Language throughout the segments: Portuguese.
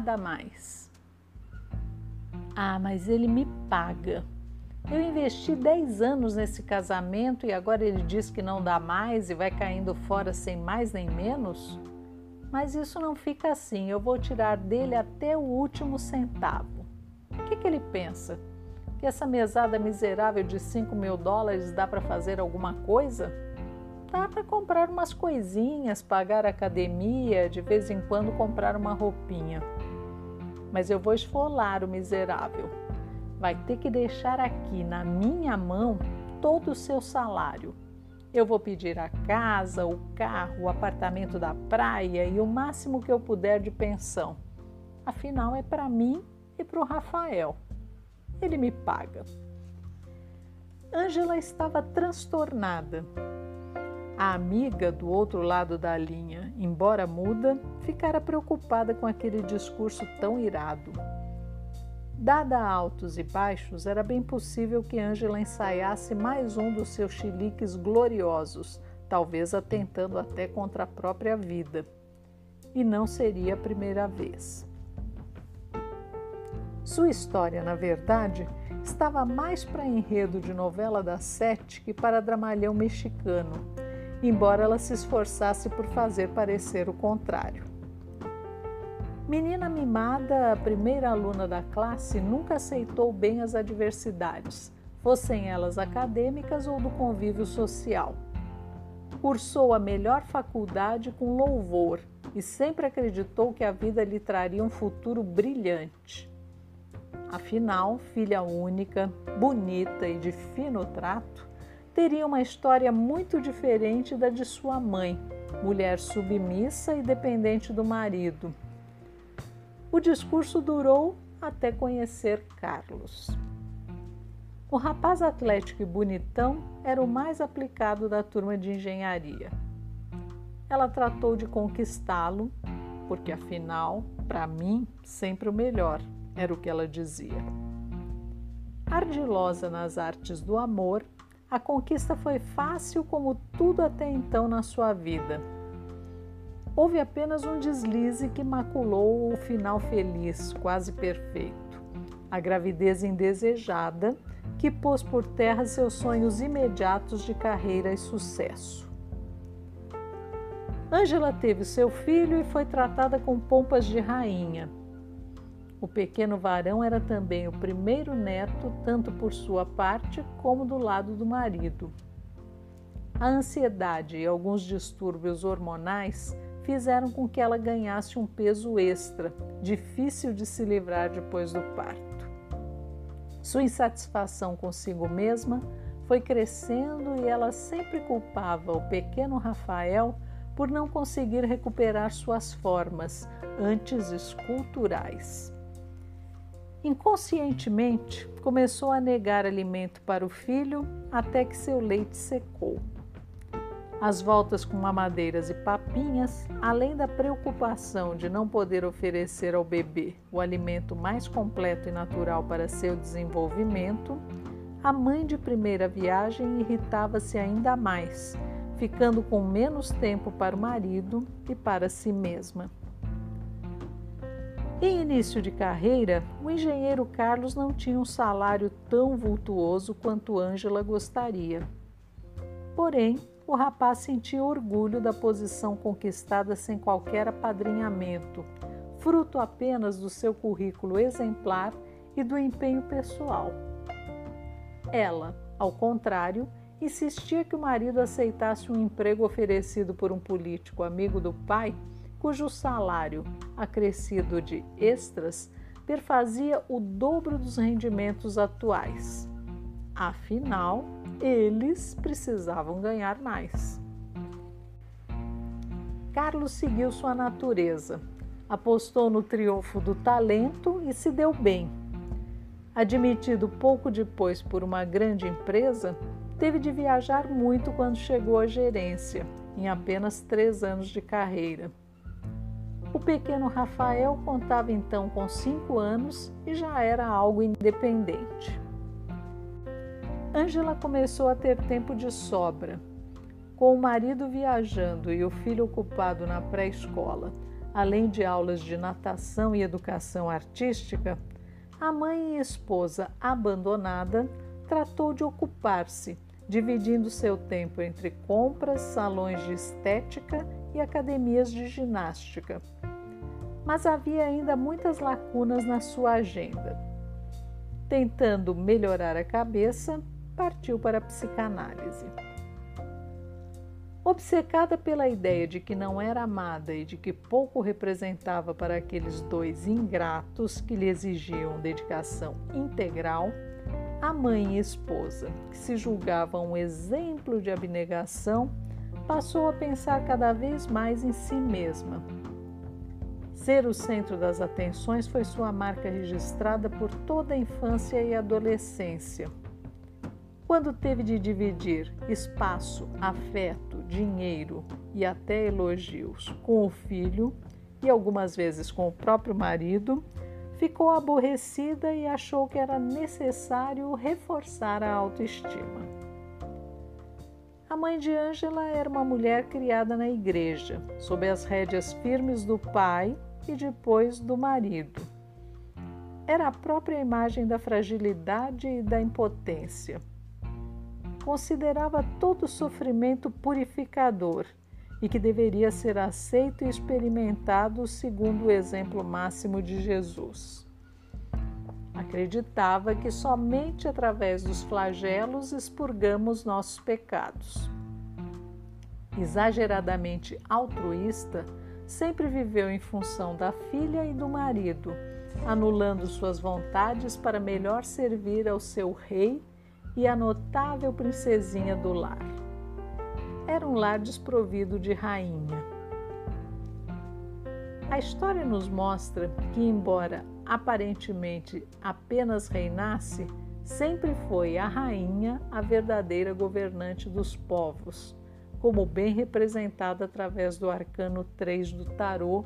Nada mais. Ah, mas ele me paga. Eu investi 10 anos nesse casamento e agora ele diz que não dá mais e vai caindo fora sem mais nem menos? Mas isso não fica assim, eu vou tirar dele até o último centavo. O que, que ele pensa? Que essa mesada miserável de 5 mil dólares dá para fazer alguma coisa? dá para comprar umas coisinhas, pagar academia, de vez em quando comprar uma roupinha. Mas eu vou esfolar o miserável. Vai ter que deixar aqui na minha mão todo o seu salário. Eu vou pedir a casa, o carro, o apartamento da praia e o máximo que eu puder de pensão. Afinal, é para mim e para o Rafael. Ele me paga. Ângela estava transtornada a amiga do outro lado da linha, embora muda, ficara preocupada com aquele discurso tão irado. Dada altos e baixos, era bem possível que Ângela ensaiasse mais um dos seus chiliques gloriosos, talvez atentando até contra a própria vida. E não seria a primeira vez. Sua história, na verdade, estava mais para enredo de novela das sete que para dramalhão mexicano embora ela se esforçasse por fazer parecer o contrário. Menina mimada, a primeira aluna da classe, nunca aceitou bem as adversidades, fossem elas acadêmicas ou do convívio social. Cursou a melhor faculdade com louvor e sempre acreditou que a vida lhe traria um futuro brilhante. Afinal, filha única, bonita e de fino trato, teria uma história muito diferente da de sua mãe, mulher submissa e dependente do marido. O discurso durou até conhecer Carlos. O rapaz atlético e bonitão era o mais aplicado da turma de engenharia. Ela tratou de conquistá-lo, porque afinal, para mim, sempre o melhor, era o que ela dizia. Ardilosa nas artes do amor, a conquista foi fácil como tudo até então na sua vida. Houve apenas um deslize que maculou o final feliz, quase perfeito. A gravidez indesejada, que pôs por terra seus sonhos imediatos de carreira e sucesso. Ângela teve seu filho e foi tratada com pompas de rainha. O pequeno varão era também o primeiro neto, tanto por sua parte como do lado do marido. A ansiedade e alguns distúrbios hormonais fizeram com que ela ganhasse um peso extra, difícil de se livrar depois do parto. Sua insatisfação consigo mesma foi crescendo e ela sempre culpava o pequeno Rafael por não conseguir recuperar suas formas, antes esculturais. Inconscientemente, começou a negar alimento para o filho até que seu leite secou. As voltas com mamadeiras e papinhas, além da preocupação de não poder oferecer ao bebê o alimento mais completo e natural para seu desenvolvimento, a mãe de primeira viagem irritava-se ainda mais, ficando com menos tempo para o marido e para si mesma. Em início de carreira, o engenheiro Carlos não tinha um salário tão vultuoso quanto Ângela gostaria. Porém, o rapaz sentia orgulho da posição conquistada sem qualquer apadrinhamento, fruto apenas do seu currículo exemplar e do empenho pessoal. Ela, ao contrário, insistia que o marido aceitasse um emprego oferecido por um político amigo do pai cujo salário, acrescido de extras, perfazia o dobro dos rendimentos atuais. Afinal, eles precisavam ganhar mais. Carlos seguiu sua natureza. apostou no triunfo do talento e se deu bem. Admitido pouco depois por uma grande empresa, teve de viajar muito quando chegou à gerência, em apenas três anos de carreira. O pequeno Rafael contava então com cinco anos e já era algo independente. Ângela começou a ter tempo de sobra. Com o marido viajando e o filho ocupado na pré-escola, além de aulas de natação e educação artística, a mãe e esposa abandonada tratou de ocupar-se, dividindo seu tempo entre compras, salões de estética e academias de ginástica. Mas havia ainda muitas lacunas na sua agenda. Tentando melhorar a cabeça, partiu para a psicanálise. Obcecada pela ideia de que não era amada e de que pouco representava para aqueles dois ingratos que lhe exigiam dedicação integral, a mãe e esposa, que se julgavam um exemplo de abnegação, passou a pensar cada vez mais em si mesma. Ser o centro das atenções foi sua marca registrada por toda a infância e adolescência. Quando teve de dividir espaço, afeto, dinheiro e até elogios com o filho e algumas vezes com o próprio marido, ficou aborrecida e achou que era necessário reforçar a autoestima. A mãe de Ângela era uma mulher criada na igreja, sob as rédeas firmes do pai e depois do marido. Era a própria imagem da fragilidade e da impotência. Considerava todo sofrimento purificador e que deveria ser aceito e experimentado segundo o exemplo máximo de Jesus. Acreditava que somente através dos flagelos expurgamos nossos pecados. Exageradamente altruísta, sempre viveu em função da filha e do marido, anulando suas vontades para melhor servir ao seu rei e à notável princesinha do lar era um lar desprovido de rainha. A história nos mostra que, embora aparentemente apenas reinasse, sempre foi a rainha a verdadeira governante dos povos, como bem representada através do arcano 3 do tarô,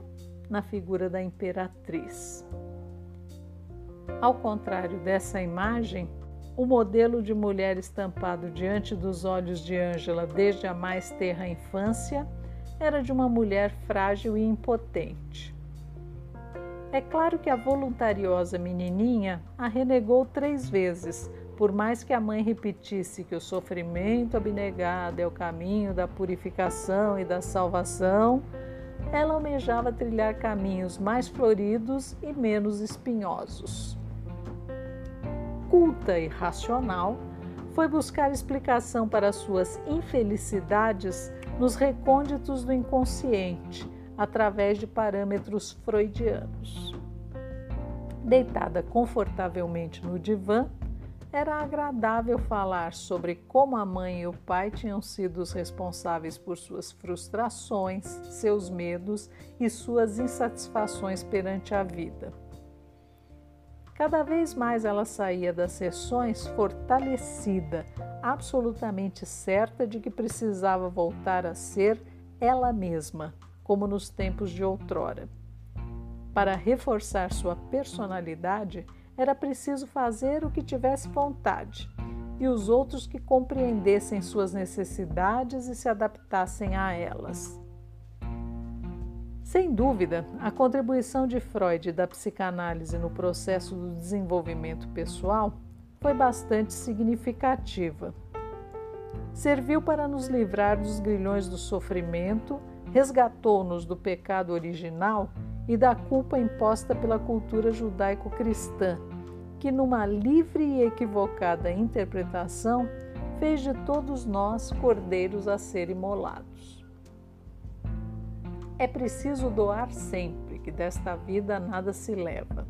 na figura da imperatriz. Ao contrário dessa imagem, o modelo de mulher estampado diante dos olhos de Ângela desde a mais terra infância era de uma mulher frágil e impotente. É claro que a voluntariosa menininha a renegou três vezes, por mais que a mãe repetisse que o sofrimento abnegado é o caminho da purificação e da salvação, ela almejava trilhar caminhos mais floridos e menos espinhosos. Culta e racional, foi buscar explicação para suas infelicidades nos recônditos do inconsciente, através de parâmetros freudianos. Deitada confortavelmente no divã, era agradável falar sobre como a mãe e o pai tinham sido os responsáveis por suas frustrações, seus medos e suas insatisfações perante a vida. Cada vez mais ela saía das sessões fortalecida, absolutamente certa de que precisava voltar a ser ela mesma, como nos tempos de outrora. Para reforçar sua personalidade, era preciso fazer o que tivesse vontade e os outros que compreendessem suas necessidades e se adaptassem a elas. Sem dúvida, a contribuição de Freud da psicanálise no processo do desenvolvimento pessoal foi bastante significativa. Serviu para nos livrar dos grilhões do sofrimento, resgatou-nos do pecado original e da culpa imposta pela cultura judaico-cristã, que, numa livre e equivocada interpretação, fez de todos nós cordeiros a ser imolados. É preciso doar sempre, que desta vida nada se leva.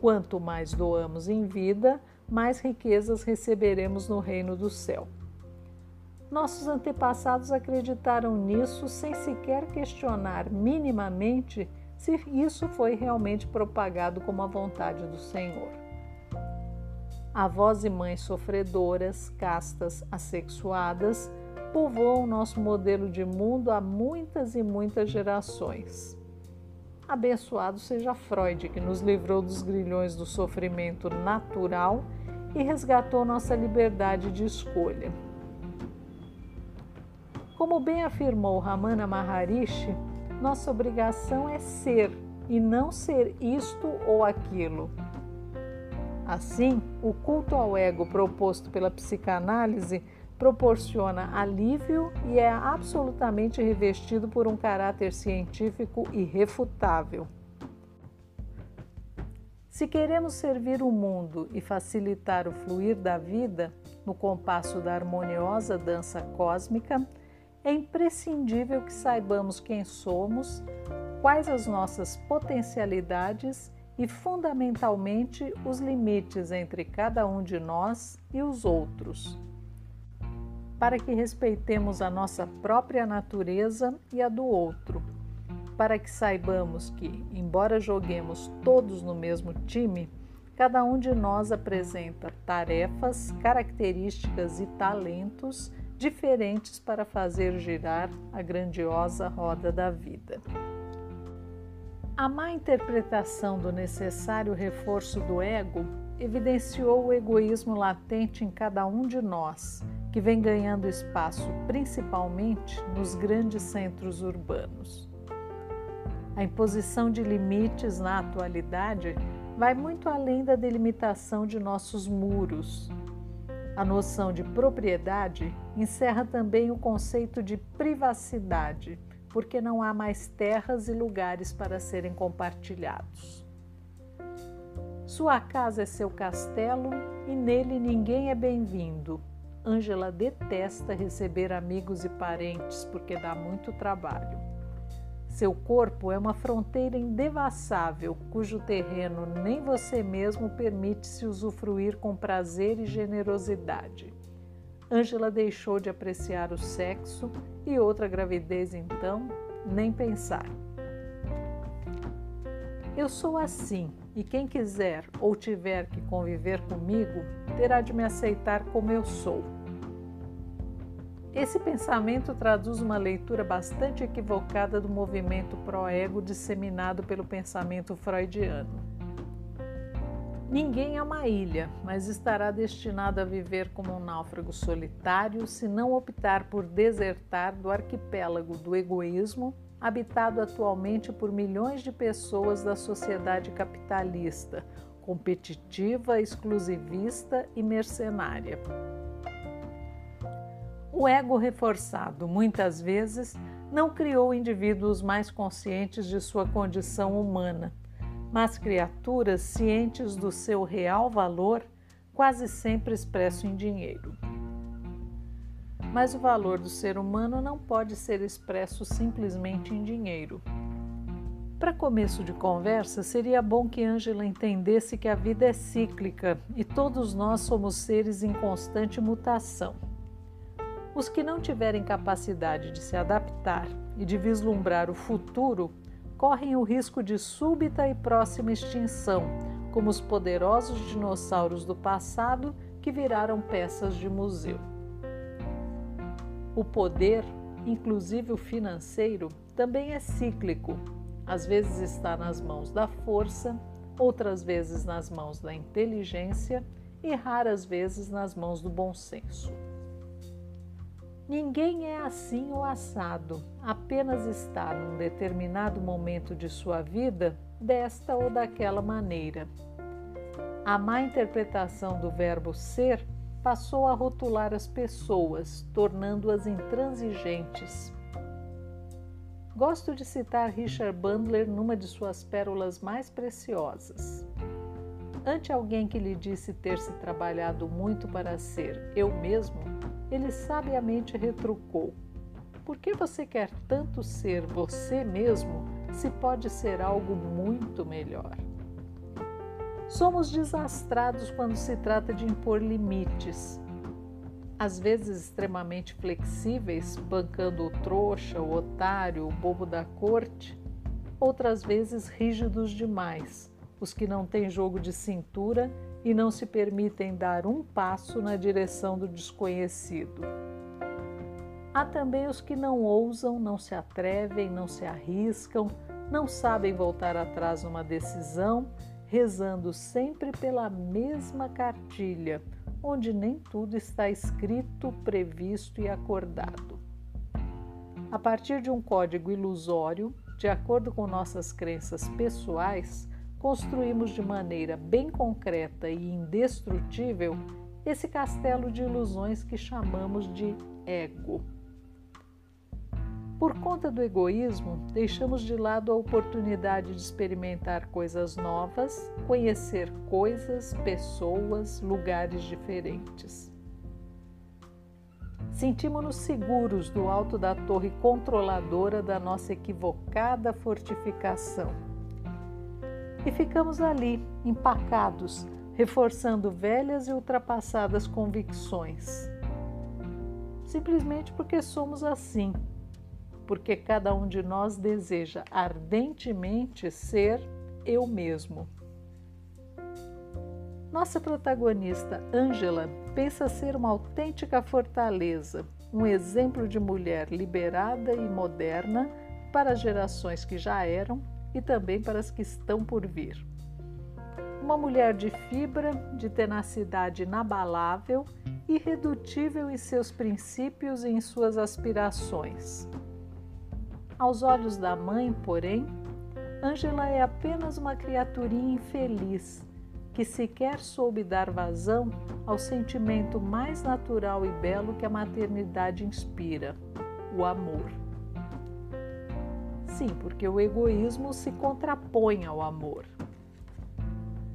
Quanto mais doamos em vida, mais riquezas receberemos no reino do céu. Nossos antepassados acreditaram nisso sem sequer questionar minimamente se isso foi realmente propagado como a vontade do Senhor. Avós e mães sofredoras, castas, assexuadas, povoam nosso modelo de mundo há muitas e muitas gerações. Abençoado seja Freud, que nos livrou dos grilhões do sofrimento natural e resgatou nossa liberdade de escolha. Como bem afirmou Ramana Maharishi, nossa obrigação é ser e não ser isto ou aquilo. Assim, o culto ao ego proposto pela psicanálise proporciona alívio e é absolutamente revestido por um caráter científico irrefutável. Se queremos servir o mundo e facilitar o fluir da vida no compasso da harmoniosa dança cósmica, é imprescindível que saibamos quem somos, quais as nossas potencialidades e, fundamentalmente, os limites entre cada um de nós e os outros, para que respeitemos a nossa própria natureza e a do outro, para que saibamos que, embora joguemos todos no mesmo time, cada um de nós apresenta tarefas, características e talentos diferentes para fazer girar a grandiosa roda da vida. A má interpretação do necessário reforço do ego evidenciou o egoísmo latente em cada um de nós, que vem ganhando espaço principalmente nos grandes centros urbanos. A imposição de limites na atualidade vai muito além da delimitação de nossos muros, a noção de propriedade encerra também o conceito de privacidade, porque não há mais terras e lugares para serem compartilhados. Sua casa é seu castelo e nele ninguém é bem-vindo. Ângela detesta receber amigos e parentes porque dá muito trabalho. Seu corpo é uma fronteira indevassável, cujo terreno nem você mesmo permite-se usufruir com prazer e generosidade. Ângela deixou de apreciar o sexo e outra gravidez, então, nem pensar. Eu sou assim, e quem quiser ou tiver que conviver comigo terá de me aceitar como eu sou. Esse pensamento traduz uma leitura bastante equivocada do movimento pró-ego disseminado pelo pensamento freudiano. Ninguém é uma ilha, mas estará destinado a viver como um náufrago solitário se não optar por desertar do arquipélago do egoísmo, habitado atualmente por milhões de pessoas da sociedade capitalista, competitiva, exclusivista e mercenária. O ego reforçado, muitas vezes, não criou indivíduos mais conscientes de sua condição humana, mas criaturas cientes do seu real valor, quase sempre expresso em dinheiro. Mas o valor do ser humano não pode ser expresso simplesmente em dinheiro. Para começo de conversa, seria bom que Ângela entendesse que a vida é cíclica e todos nós somos seres em constante mutação. Os que não tiverem capacidade de se adaptar e de vislumbrar o futuro correm o risco de súbita e próxima extinção, como os poderosos dinossauros do passado que viraram peças de museu. O poder, inclusive o financeiro, também é cíclico. Às vezes está nas mãos da força, outras vezes nas mãos da inteligência e raras vezes nas mãos do bom senso. Ninguém é assim ou assado, apenas está num determinado momento de sua vida desta ou daquela maneira. A má interpretação do verbo ser passou a rotular as pessoas, tornando-as intransigentes. Gosto de citar Richard Bandler numa de suas pérolas mais preciosas. Ante alguém que lhe disse ter se trabalhado muito para ser eu mesmo, ele sabiamente retrucou: Por que você quer tanto ser você mesmo se pode ser algo muito melhor? Somos desastrados quando se trata de impor limites, às vezes extremamente flexíveis, bancando o trouxa, o otário, o bobo da corte, outras vezes rígidos demais, os que não têm jogo de cintura e não se permitem dar um passo na direção do desconhecido. Há também os que não ousam, não se atrevem, não se arriscam, não sabem voltar atrás numa decisão, rezando sempre pela mesma cartilha, onde nem tudo está escrito, previsto e acordado. A partir de um código ilusório, de acordo com nossas crenças pessoais, construímos de maneira bem concreta e indestrutível esse castelo de ilusões que chamamos de ego. Por conta do egoísmo, deixamos de lado a oportunidade de experimentar coisas novas, conhecer coisas, pessoas, lugares diferentes. Sentimos-nos seguros do alto da torre controladora da nossa equivocada fortificação. E ficamos ali, empacados, reforçando velhas e ultrapassadas convicções. Simplesmente porque somos assim porque cada um de nós deseja ardentemente ser eu mesmo. Nossa protagonista, Angela, pensa ser uma autêntica fortaleza, um exemplo de mulher liberada e moderna para gerações que já eram e também para as que estão por vir. Uma mulher de fibra, de tenacidade inabalável, irredutível em seus princípios e em suas aspirações. Aos olhos da mãe, porém, Ângela é apenas uma criaturinha infeliz que sequer soube dar vazão ao sentimento mais natural e belo que a maternidade inspira: o amor. Sim, porque o egoísmo se contrapõe ao amor.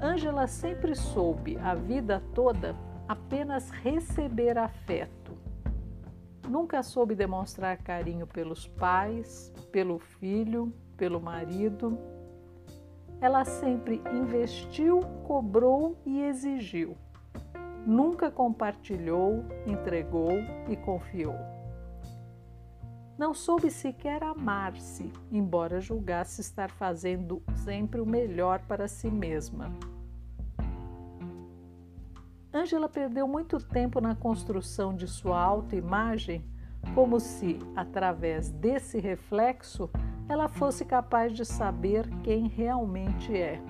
Ângela sempre soube, a vida toda, apenas receber afeto Nunca soube demonstrar carinho pelos pais, pelo filho, pelo marido. Ela sempre investiu, cobrou e exigiu. Nunca compartilhou, entregou e confiou. Não soube sequer amar-se, embora julgasse estar fazendo sempre o melhor para si mesma. Ângela perdeu muito tempo na construção de sua autoimagem, como se, através desse reflexo, ela fosse capaz de saber quem realmente é.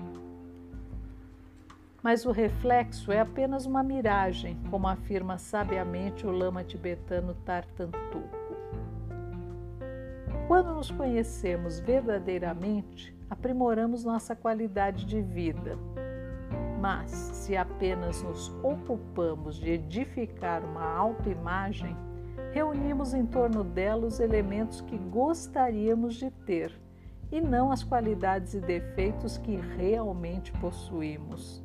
Mas o reflexo é apenas uma miragem, como afirma sabiamente o lama tibetano Tartantuco. Quando nos conhecemos verdadeiramente, aprimoramos nossa qualidade de vida mas, se apenas nos ocupamos de edificar uma autoimagem, reunimos em torno dela os elementos que gostaríamos de ter e não as qualidades e defeitos que realmente possuímos.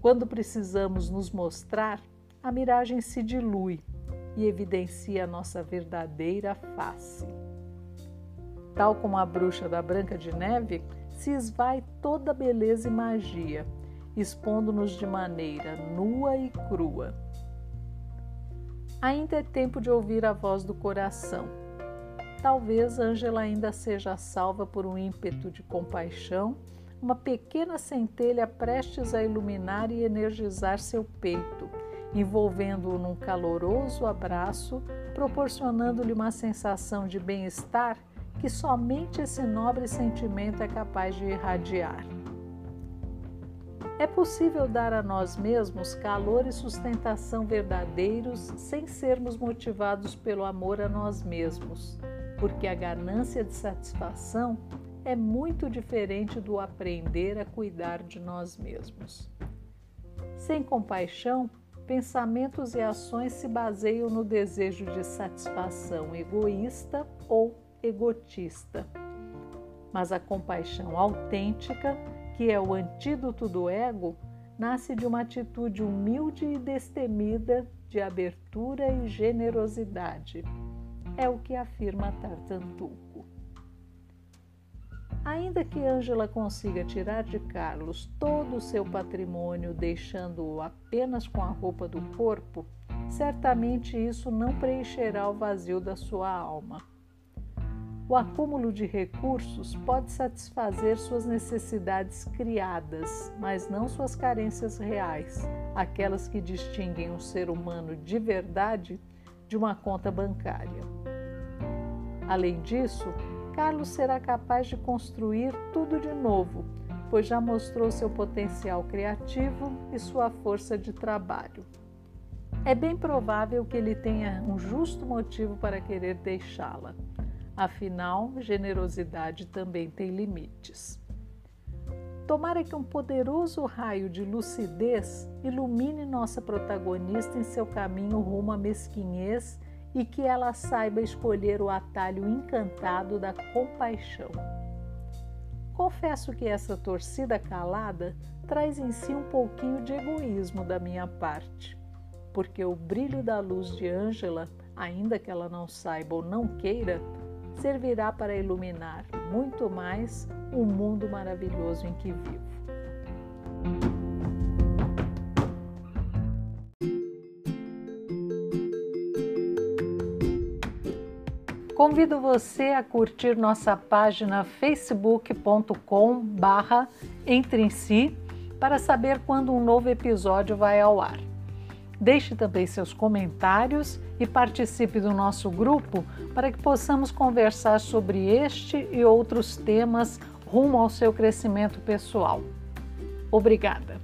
Quando precisamos nos mostrar, a miragem se dilui e evidencia a nossa verdadeira face. Tal como a bruxa da Branca de Neve, se esvai toda beleza e magia expondo-nos de maneira nua e crua. Ainda é tempo de ouvir a voz do coração. Talvez Ângela ainda seja salva por um ímpeto de compaixão, uma pequena centelha prestes a iluminar e energizar seu peito, envolvendo-o num caloroso abraço, proporcionando-lhe uma sensação de bem-estar que somente esse nobre sentimento é capaz de irradiar. É possível dar a nós mesmos calor e sustentação verdadeiros sem sermos motivados pelo amor a nós mesmos, porque a ganância de satisfação é muito diferente do aprender a cuidar de nós mesmos. Sem compaixão, pensamentos e ações se baseiam no desejo de satisfação egoísta ou egotista. Mas a compaixão autêntica que é o antídoto do ego, nasce de uma atitude humilde e destemida de abertura e generosidade. É o que afirma Tartantuco. Ainda que Ângela consiga tirar de Carlos todo o seu patrimônio, deixando-o apenas com a roupa do corpo, certamente isso não preencherá o vazio da sua alma. O acúmulo de recursos pode satisfazer suas necessidades criadas, mas não suas carências reais, aquelas que distinguem um ser humano de verdade de uma conta bancária. Além disso, Carlos será capaz de construir tudo de novo, pois já mostrou seu potencial criativo e sua força de trabalho. É bem provável que ele tenha um justo motivo para querer deixá-la. Afinal, generosidade também tem limites. Tomara que um poderoso raio de lucidez ilumine nossa protagonista em seu caminho rumo à mesquinhez e que ela saiba escolher o atalho encantado da compaixão. Confesso que essa torcida calada traz em si um pouquinho de egoísmo da minha parte, porque o brilho da luz de Ângela, ainda que ela não saiba ou não queira, servirá para iluminar muito mais o mundo maravilhoso em que vivo. Convido você a curtir nossa página facebook.com barra Entre em Si para saber quando um novo episódio vai ao ar. Deixe também seus comentários e participe do nosso grupo para que possamos conversar sobre este e outros temas rumo ao seu crescimento pessoal. Obrigada!